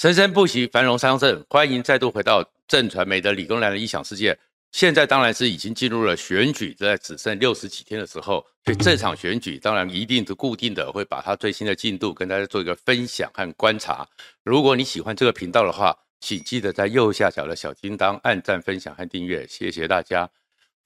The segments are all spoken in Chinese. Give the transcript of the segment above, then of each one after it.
生生不息，繁荣昌盛。欢迎再度回到正传媒的理工男的异想世界。现在当然是已经进入了选举，在只剩六十几天的时候，所以这场选举当然一定是固定的，会把它最新的进度跟大家做一个分享和观察。如果你喜欢这个频道的话，请记得在右下角的小叮当按赞、分享和订阅，谢谢大家。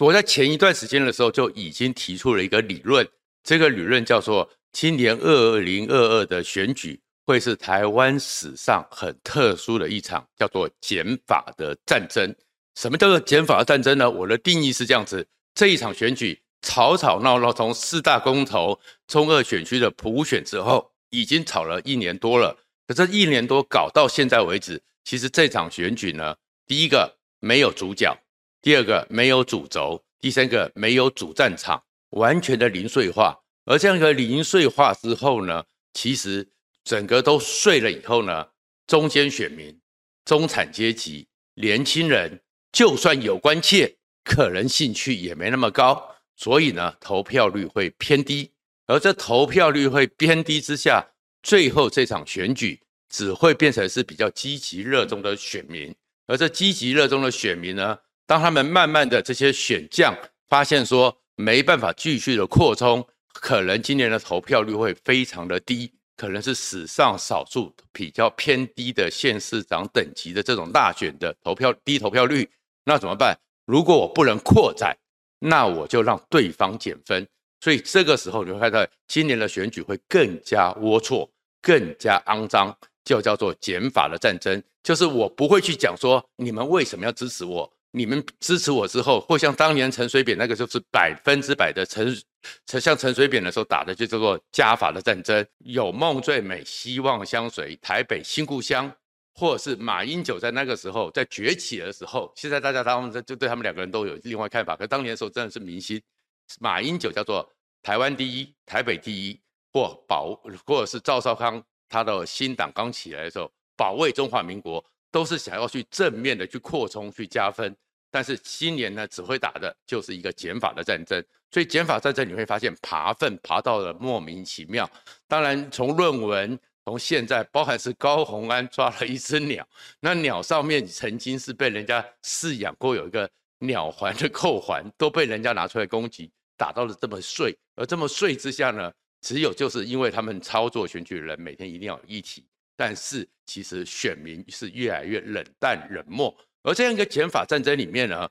我在前一段时间的时候就已经提出了一个理论，这个理论叫做今年二零二二的选举。会是台湾史上很特殊的一场，叫做减法的战争。什么叫做减法的战争呢？我的定义是这样子：这一场选举吵吵闹闹，从四大公投、中二选区的普选之后，已经吵了一年多了。可这一年多搞到现在为止，其实这场选举呢，第一个没有主角，第二个没有主轴，第三个没有主战场，完全的零碎化。而这样一个零碎化之后呢，其实。整个都碎了以后呢，中间选民、中产阶级、年轻人，就算有关切，可能兴趣也没那么高，所以呢，投票率会偏低。而这投票率会偏低之下，最后这场选举只会变成是比较积极热衷的选民。而这积极热衷的选民呢，当他们慢慢的这些选将发现说没办法继续的扩充，可能今年的投票率会非常的低。可能是史上少数比较偏低的县市长等级的这种大选的投票低投票率，那怎么办？如果我不能扩展，那我就让对方减分。所以这个时候你会看到今年的选举会更加龌龊、更加肮脏，就叫做减法的战争。就是我不会去讲说你们为什么要支持我。你们支持我之后，或像当年陈水扁那个就是百分之百的陈，陈像陈水扁的时候打的就叫做加法的战争，有梦最美，希望相随，台北新故乡，或者是马英九在那个时候在崛起的时候，现在大家他们就对他们两个人都有另外看法，可当年的时候真的是明星，马英九叫做台湾第一，台北第一，或保或者是赵少康他的新党刚起来的时候，保卫中华民国，都是想要去正面的去扩充去加分。但是今年呢，只会打的就是一个减法的战争，所以减法战争你会发现爬分爬到了莫名其妙。当然，从论文，从现在，包含是高虹安抓了一只鸟，那鸟上面曾经是被人家饲养过，有一个鸟环的扣环，都被人家拿出来攻击，打到了这么碎。而这么碎之下呢，只有就是因为他们操作选举人每天一定要有议题，但是其实选民是越来越冷淡冷漠。而这样一个减法战争里面呢，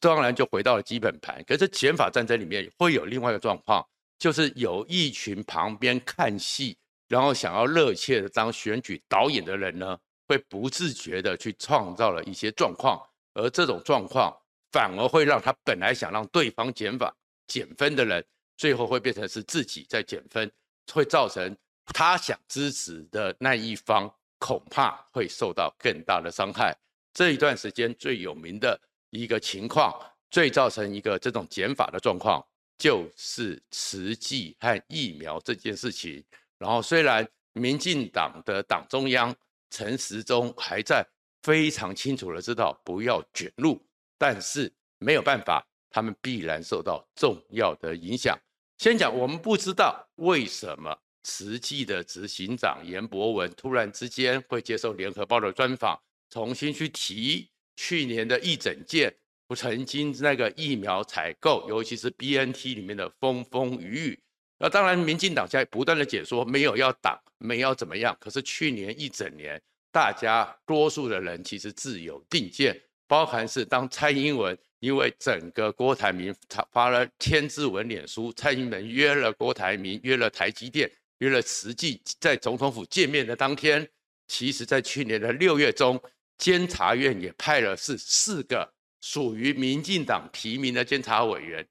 当然就回到了基本盘。可是减法战争里面会有另外一个状况，就是有一群旁边看戏，然后想要热切的当选举导演的人呢，会不自觉的去创造了一些状况，而这种状况反而会让他本来想让对方减法减分的人，最后会变成是自己在减分，会造成他想支持的那一方恐怕会受到更大的伤害。这一段时间最有名的一个情况，最造成一个这种减法的状况，就是慈济和疫苗这件事情。然后虽然民进党的党中央陈时中还在非常清楚的知道不要卷入，但是没有办法，他们必然受到重要的影响。先讲，我们不知道为什么慈济的执行长严博文突然之间会接受联合报的专访。重新去提去年的一整件，不曾经那个疫苗采购，尤其是 BNT 里面的风风雨雨。那当然，民进党在不断的解说，没有要挡，没有要怎么样。可是去年一整年，大家多数的人其实自有定见，包含是当蔡英文因为整个郭台铭他发了千字文脸书，蔡英文约了郭台铭，约了台积电，约了实际，在总统府见面的当天，其实在去年的六月中。监察院也派了是四个属于民进党提名的监察委员，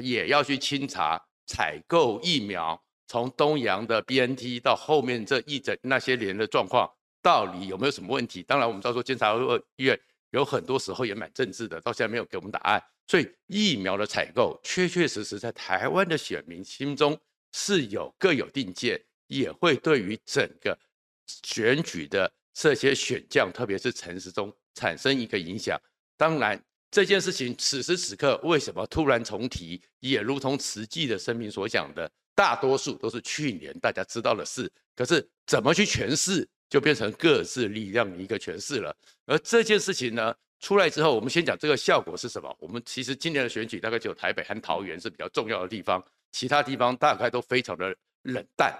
也要去清查采购疫苗，从东阳的 BNT 到后面这一整那些年的状况，到底有没有什么问题？当然，我们知道说监察院有很多时候也蛮政治的，到现在没有给我们答案。所以疫苗的采购确确实实在台湾的选民心中是有各有定见，也会对于整个选举的。这些选将，特别是陈时中，产生一个影响。当然，这件事情此时此刻为什么突然重提，也如同慈济的声明所讲的，大多数都是去年大家知道的事。可是怎么去诠释，就变成各自力量的一个诠释了。而这件事情呢，出来之后，我们先讲这个效果是什么？我们其实今年的选举大概只有台北和桃园是比较重要的地方，其他地方大概都非常的冷淡。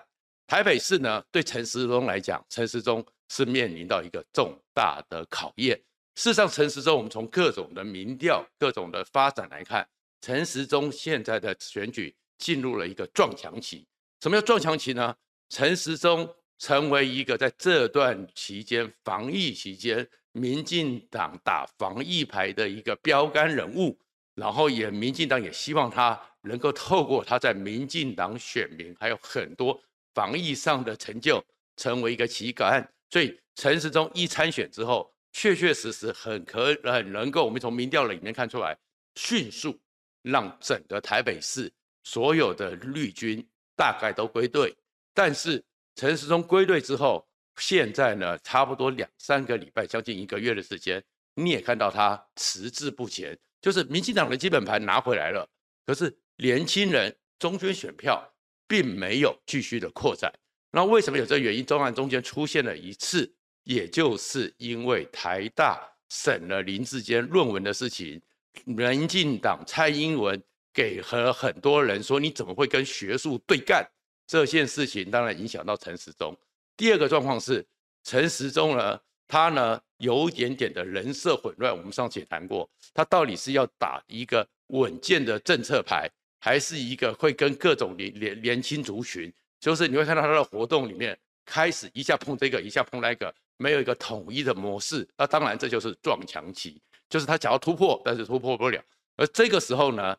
台北市呢，对陈时中来讲，陈时中是面临到一个重大的考验。事实上，陈时中我们从各种的民调、各种的发展来看，陈时中现在的选举进入了一个撞墙期。什么叫撞墙期呢？陈时中成为一个在这段期间防疫期间。民进党打防疫牌的一个标杆人物，然后也民进党也希望他能够透过他在民进党选民还有很多防疫上的成就，成为一个旗杆。所以陈时中一参选之后，确确实实很可很能够，我们从民调里面看出来，迅速让整个台北市所有的绿军大概都归队。但是陈时中归队之后，现在呢，差不多两三个礼拜，将近一个月的时间，你也看到他迟滞不前，就是民进党的基本盘拿回来了，可是年轻人中间选票并没有继续的扩展。那为什么有这原因？中案中间出现了一次，也就是因为台大审了林志坚论文的事情，民进党蔡英文给和很多人说，你怎么会跟学术对干？这件事情当然影响到陈时中。第二个状况是陈时中呢，他呢有一点点的人设混乱。我们上次也谈过，他到底是要打一个稳健的政策牌，还是一个会跟各种年年年轻族群，就是你会看到他的活动里面开始一下碰这个，一下碰那个，没有一个统一的模式。那当然这就是撞墙期，就是他想要突破，但是突破不了。而这个时候呢，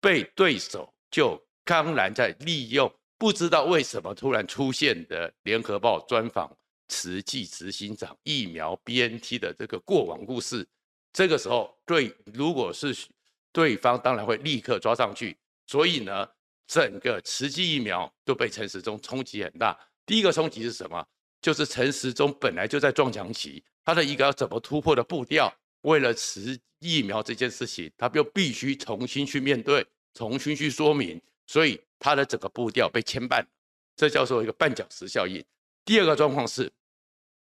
被对手就当然在利用。不知道为什么突然出现的联合报专访慈济执行长疫苗 BNT 的这个过往故事，这个时候对，如果是对方当然会立刻抓上去，所以呢，整个慈济疫苗就被陈时中冲击很大。第一个冲击是什么？就是陈时中本来就在撞墙期，他的一个要怎么突破的步调，为了持疫苗这件事情，他又必须重新去面对，重新去说明，所以。他的整个步调被牵绊，这叫做一个绊脚石效应。第二个状况是，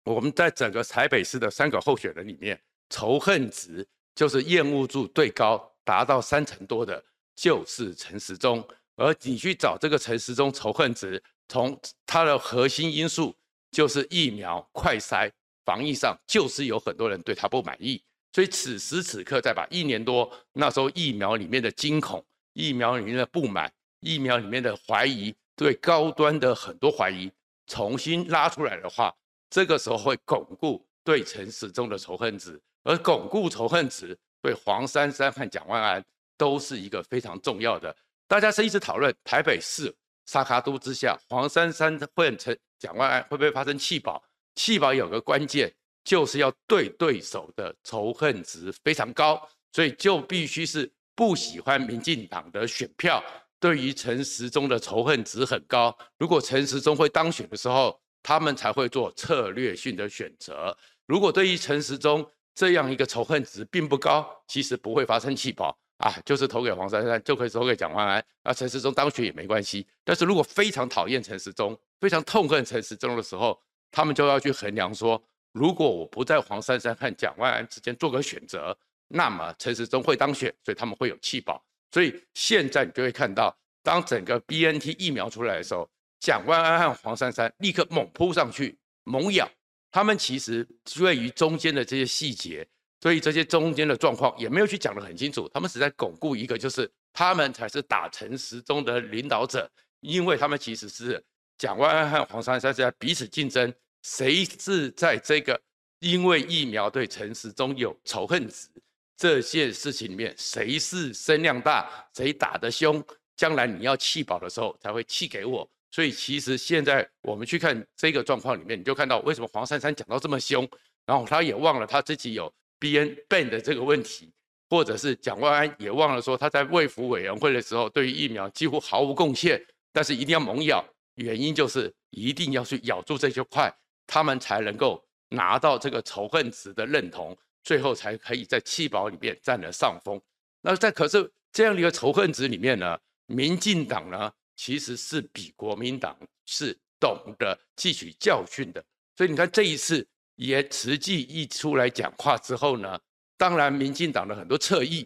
我们在整个台北市的三个候选人里面，仇恨值就是厌恶度最高，达到三成多的，就是陈时中。而你去找这个陈时中仇恨值，从它的核心因素就是疫苗快筛防疫上，就是有很多人对他不满意。所以此时此刻，再把一年多那时候疫苗里面的惊恐、疫苗里面的不满。疫苗里面的怀疑，对高端的很多怀疑，重新拉出来的话，这个时候会巩固对陈时中的仇恨值，而巩固仇恨值对黄珊珊和蒋万安都是一个非常重要的。大家是一直讨论台北市沙卡都之下，黄珊珊会成蒋万安会不会发生弃保？弃保有个关键，就是要对对手的仇恨值非常高，所以就必须是不喜欢民进党的选票。对于陈时中的仇恨值很高，如果陈时中会当选的时候，他们才会做策略性的选择。如果对于陈时中这样一个仇恨值并不高，其实不会发生弃保啊，就是投给黄珊珊就可以投给蒋万安，那陈时中当选也没关系。但是如果非常讨厌陈时中，非常痛恨陈时中的时候，他们就要去衡量说，如果我不在黄珊珊和蒋万安之间做个选择，那么陈时中会当选，所以他们会有弃保。所以现在你就会看到，当整个 BNT 疫苗出来的时候，蒋万安和黄珊珊立刻猛扑上去，猛咬。他们其实对于中间的这些细节，所以这些中间的状况也没有去讲得很清楚。他们是在巩固一个，就是他们才是打陈时中的领导者，因为他们其实是蒋万安和黄珊珊是在彼此竞争，谁是在这个因为疫苗对陈时中有仇恨值。这件事情里面，谁是声量大，谁打得凶，将来你要弃保的时候才会弃给我。所以其实现在我们去看这个状况里面，你就看到为什么黄珊珊讲到这么凶，然后他也忘了他自己有 BN ban 的这个问题，或者是蒋万安也忘了说他在卫福委员会的时候对于疫苗几乎毫无贡献，但是一定要猛咬，原因就是一定要去咬住这些块，他们才能够拿到这个仇恨值的认同。最后才可以在弃保里面占了上风。那在可是这样的一个仇恨值里面呢，民进党呢其实是比国民党是懂得汲取教训的。所以你看这一次也实际一出来讲话之后呢，当然民进党的很多侧翼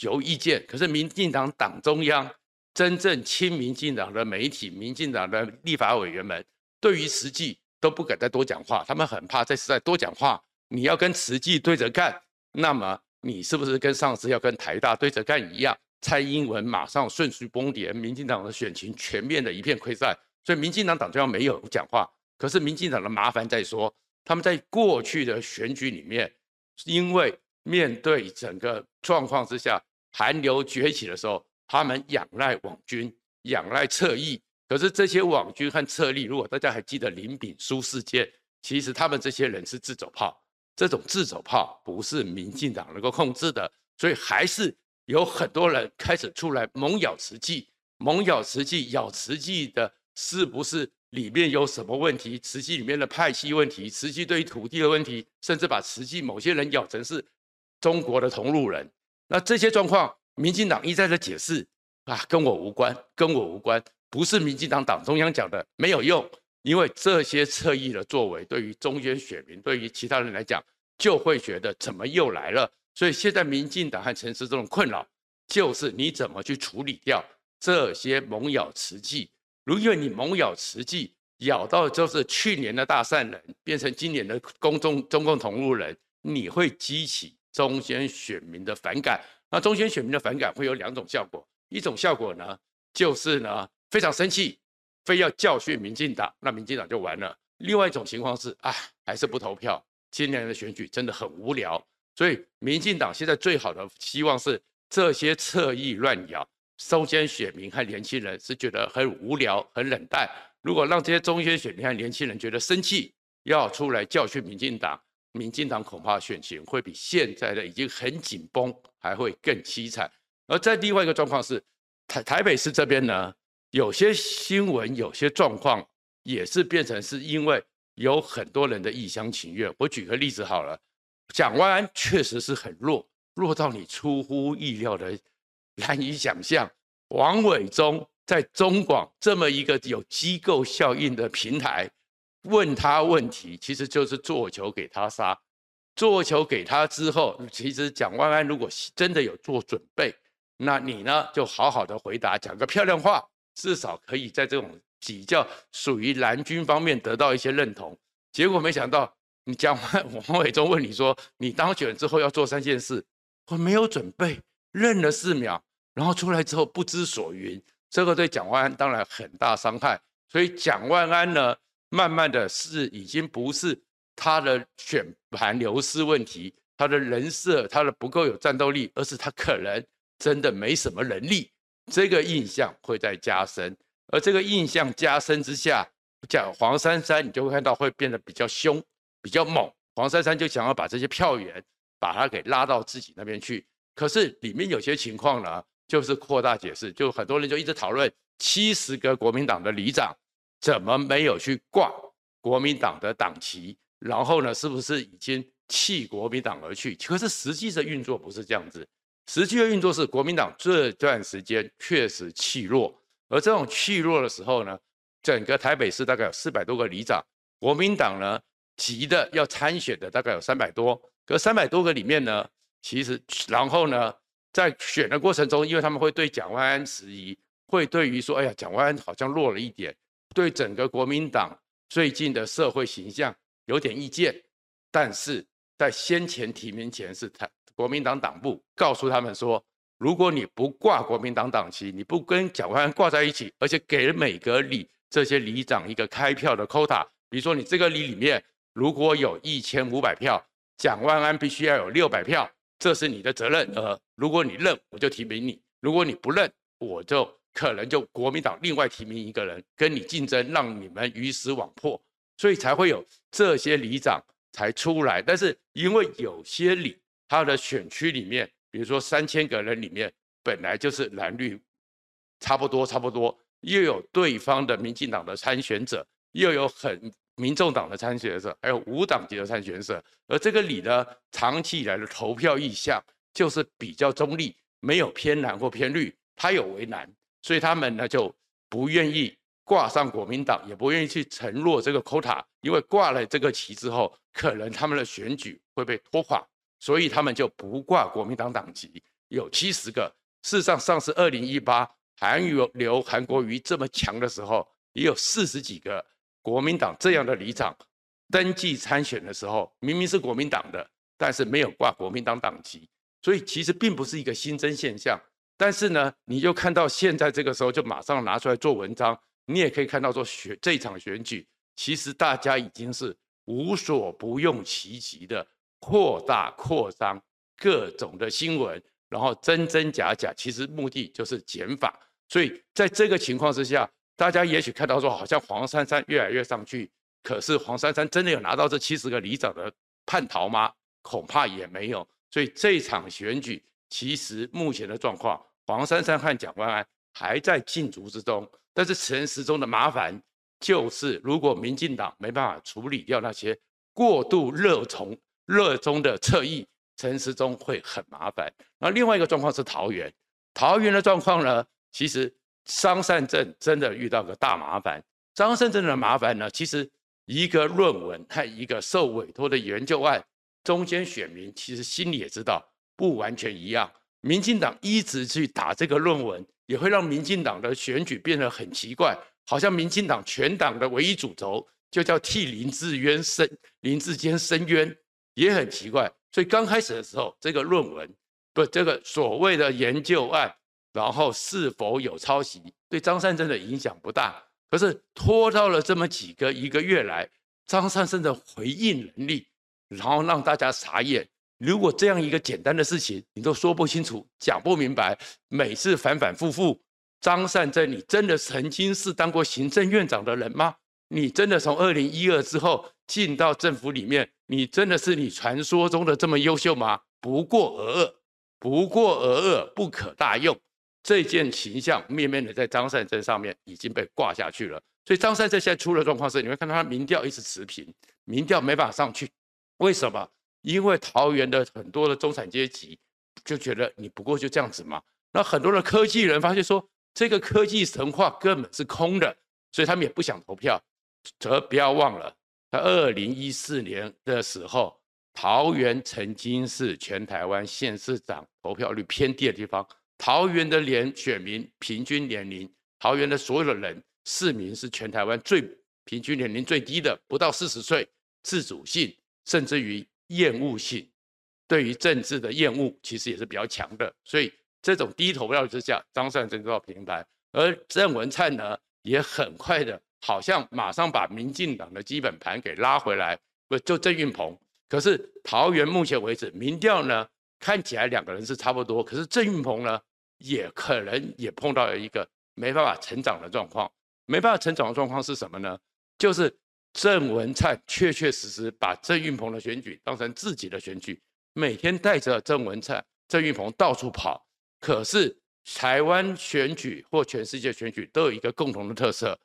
有意见，可是民进党党中央真正亲民进党的媒体、民进党的立法委员们，对于实际都不敢再多讲话，他们很怕再再多讲话，你要跟实际对着干，那么你是不是跟上次要跟台大对着干一样？蔡英文马上顺序崩跌，民进党的选情全面的一片溃散，所以民进党党中央没有讲话。可是民进党的麻烦在说，他们在过去的选举里面，因为面对整个状况之下，韩流崛起的时候，他们仰赖网军，仰赖侧翼。可是这些网军和侧翼，如果大家还记得林炳书事件，其实他们这些人是自走炮，这种自走炮不是民进党能够控制的，所以还是。有很多人开始出来猛咬瓷器，猛咬瓷器，咬瓷器的是不是里面有什么问题？慈济里面的派系问题，慈济对于土地的问题，甚至把慈济某些人咬成是中国的同路人。那这些状况，民进党一再的解释啊，跟我无关，跟我无关，不是民进党党中央讲的，没有用，因为这些侧翼的作为，对于中间选民，对于其他人来讲，就会觉得怎么又来了。所以现在民进党和陈时中的困扰，就是你怎么去处理掉这些猛咬慈济？如果你猛咬瓷器，咬到就是去年的大善人，变成今年的公众中共同路人，你会激起中间选民的反感。那中间选民的反感会有两种效果，一种效果呢，就是呢非常生气，非要教训民进党，那民进党就完了。另外一种情况是，啊，还是不投票。今年的选举真的很无聊。所以，民进党现在最好的希望是这些侧翼乱咬，中间选民和年轻人是觉得很无聊、很冷淡。如果让这些中间选民和年轻人觉得生气，要出来教训民进党，民进党恐怕选情会比现在的已经很紧绷，还会更凄惨。而在另外一个状况是，台台北市这边呢，有些新闻、有些状况也是变成是因为有很多人的一厢情愿。我举个例子好了。蒋万安确实是很弱，弱到你出乎意料的难以想象。王伟忠在中广这么一个有机构效应的平台问他问题，其实就是做球给他杀。做球给他之后，其实蒋万安如果真的有做准备，那你呢就好好的回答，讲个漂亮话，至少可以在这种比较属于蓝军方面得到一些认同。结果没想到。你讲完，王伟忠问你说：“你当选之后要做三件事，我没有准备，愣了四秒，然后出来之后不知所云。这个对蒋万安当然很大伤害。所以蒋万安呢，慢慢的是已经不是他的选盘流失问题，他的人设他的不够有战斗力，而是他可能真的没什么能力。这个印象会在加深，而这个印象加深之下，讲黄珊珊，你就会看到会变得比较凶。”比较猛，黄珊珊就想要把这些票源把它给拉到自己那边去。可是里面有些情况呢，就是扩大解释，就很多人就一直讨论七十个国民党的里长怎么没有去挂国民党的党旗，然后呢，是不是已经弃国民党而去？可是实际的运作不是这样子，实际的运作是国民党这段时间确实气弱，而这种气弱的时候呢，整个台北市大概有四百多个里长，国民党呢。急的要参选的大概有三百多，可三百多个里面呢，其实然后呢，在选的过程中，因为他们会对蒋万安质疑，会对于说，哎呀，蒋万安好像弱了一点，对整个国民党最近的社会形象有点意见。但是在先前提名前，是他国民党党部告诉他们说，如果你不挂国民党党旗，你不跟蒋万安挂在一起，而且给每个里这些里长一个开票的 quota，比如说你这个里里面。如果有一千五百票，蒋万安必须要有六百票，这是你的责任。呃，如果你认，我就提名你；如果你不认，我就可能就国民党另外提名一个人跟你竞争，让你们鱼死网破。所以才会有这些里长才出来。但是因为有些里，他的选区里面，比如说三千个人里面，本来就是蓝绿差不多差不多，又有对方的民进党的参选者，又有很。民众党的参选者，还有无党籍的参选者，而这个里呢，长期以来的投票意向就是比较中立，没有偏蓝或偏绿，他有为难，所以他们呢就不愿意挂上国民党，也不愿意去承诺这个 quota，因为挂了这个旗之后，可能他们的选举会被拖垮，所以他们就不挂国民党党籍。有七十个，事实上上次二零一八韩流韩国瑜这么强的时候，也有四十几个国民党这样的里长登记参选的时候，明明是国民党的，但是没有挂国民党党籍，所以其实并不是一个新增现象。但是呢，你就看到现在这个时候就马上拿出来做文章，你也可以看到说选这场选举，其实大家已经是无所不用其极的扩大扩张各种的新闻。然后真真假假，其实目的就是减法。所以在这个情况之下，大家也许看到说，好像黄珊珊越来越上去，可是黄珊珊真的有拿到这七十个里长的叛逃吗？恐怕也没有。所以这场选举其实目前的状况，黄珊珊和蒋万安还在竞逐之中。但是陈时中的麻烦就是，如果民进党没办法处理掉那些过度热衷热衷的侧翼。陈时中会很麻烦。那另外一个状况是桃园，桃园的状况呢，其实张善政真的遇到个大麻烦。张善政的麻烦呢，其实一个论文和一个受委托的研究案中间，选民其实心里也知道不完全一样。民进党一直去打这个论文，也会让民进党的选举变得很奇怪，好像民进党全党的唯一主轴就叫替林志渊申林志坚申冤，也很奇怪。所以刚开始的时候，这个论文不，这个所谓的研究案，然后是否有抄袭，对张善政的影响不大。可是拖到了这么几个一个月来，张善政的回应能力，然后让大家傻眼。如果这样一个简单的事情你都说不清楚、讲不明白，每次反反复复，张善政，你真的曾经是当过行政院长的人吗？你真的从二零一二之后进到政府里面？你真的是你传说中的这么优秀吗？不过尔尔，不过尔尔，不可大用。这件形象面面的在张善政上面已经被挂下去了。所以张善政现在出了状况是，你会看到他民调一直持平，民调没办法上去。为什么？因为桃园的很多的中产阶级就觉得你不过就这样子嘛。那很多的科技人发现说，这个科技神话根本是空的，所以他们也不想投票。则不要忘了。在二零一四年的时候，桃园曾经是全台湾县市长投票率偏低的地方。桃园的连选民平均年龄，桃园的所有的人市民是全台湾最平均年龄最低的，不到四十岁，自主性甚至于厌恶性，对于政治的厌恶其实也是比较强的。所以这种低投票之下，张善政要平盘，而郑文灿呢也很快的。好像马上把民进党的基本盘给拉回来，不就郑运鹏？可是桃园目前为止民调呢，看起来两个人是差不多，可是郑运鹏呢，也可能也碰到了一个没办法成长的状况。没办法成长的状况是什么呢？就是郑文灿确确实实把郑运鹏的选举当成自己的选举，每天带着郑文灿、郑运鹏到处跑。可是台湾选举或全世界选举都有一个共同的特色。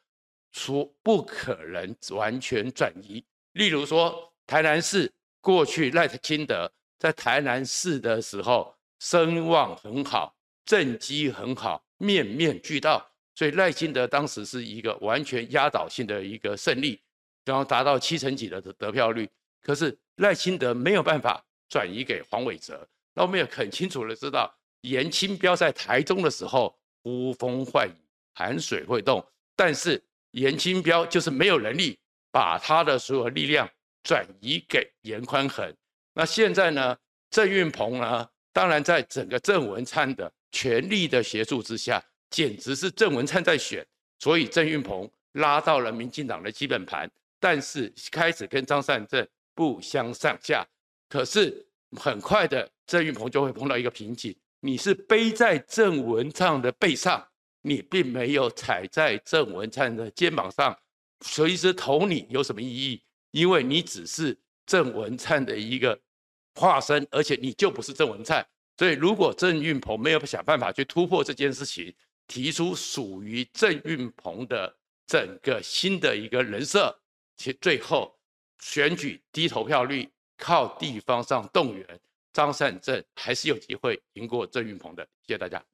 说不可能完全转移。例如说，台南市过去赖清德在台南市的时候声望很好，政绩很好，面面俱到，所以赖清德当时是一个完全压倒性的一个胜利，然后达到七成几的得票率。可是赖清德没有办法转移给黄伟哲。那我们也很清楚的知道，严清标在台中的时候呼风唤雨，寒水会冻，但是。严清标就是没有能力把他的所有力量转移给严宽恒。那现在呢？郑运鹏呢？当然，在整个郑文灿的全力的协助之下，简直是郑文灿在选，所以郑运鹏拉到了民进党的基本盘，但是开始跟张善政不相上下。可是很快的，郑运鹏就会碰到一个瓶颈，你是背在郑文灿的背上。你并没有踩在郑文灿的肩膀上，随时投你有什么意义？因为你只是郑文灿的一个化身，而且你就不是郑文灿。所以，如果郑运鹏没有想办法去突破这件事情，提出属于郑运鹏的整个新的一个人设，其最后选举低投票率，靠地方上动员，张善政还是有机会赢过郑运鹏的。谢谢大家。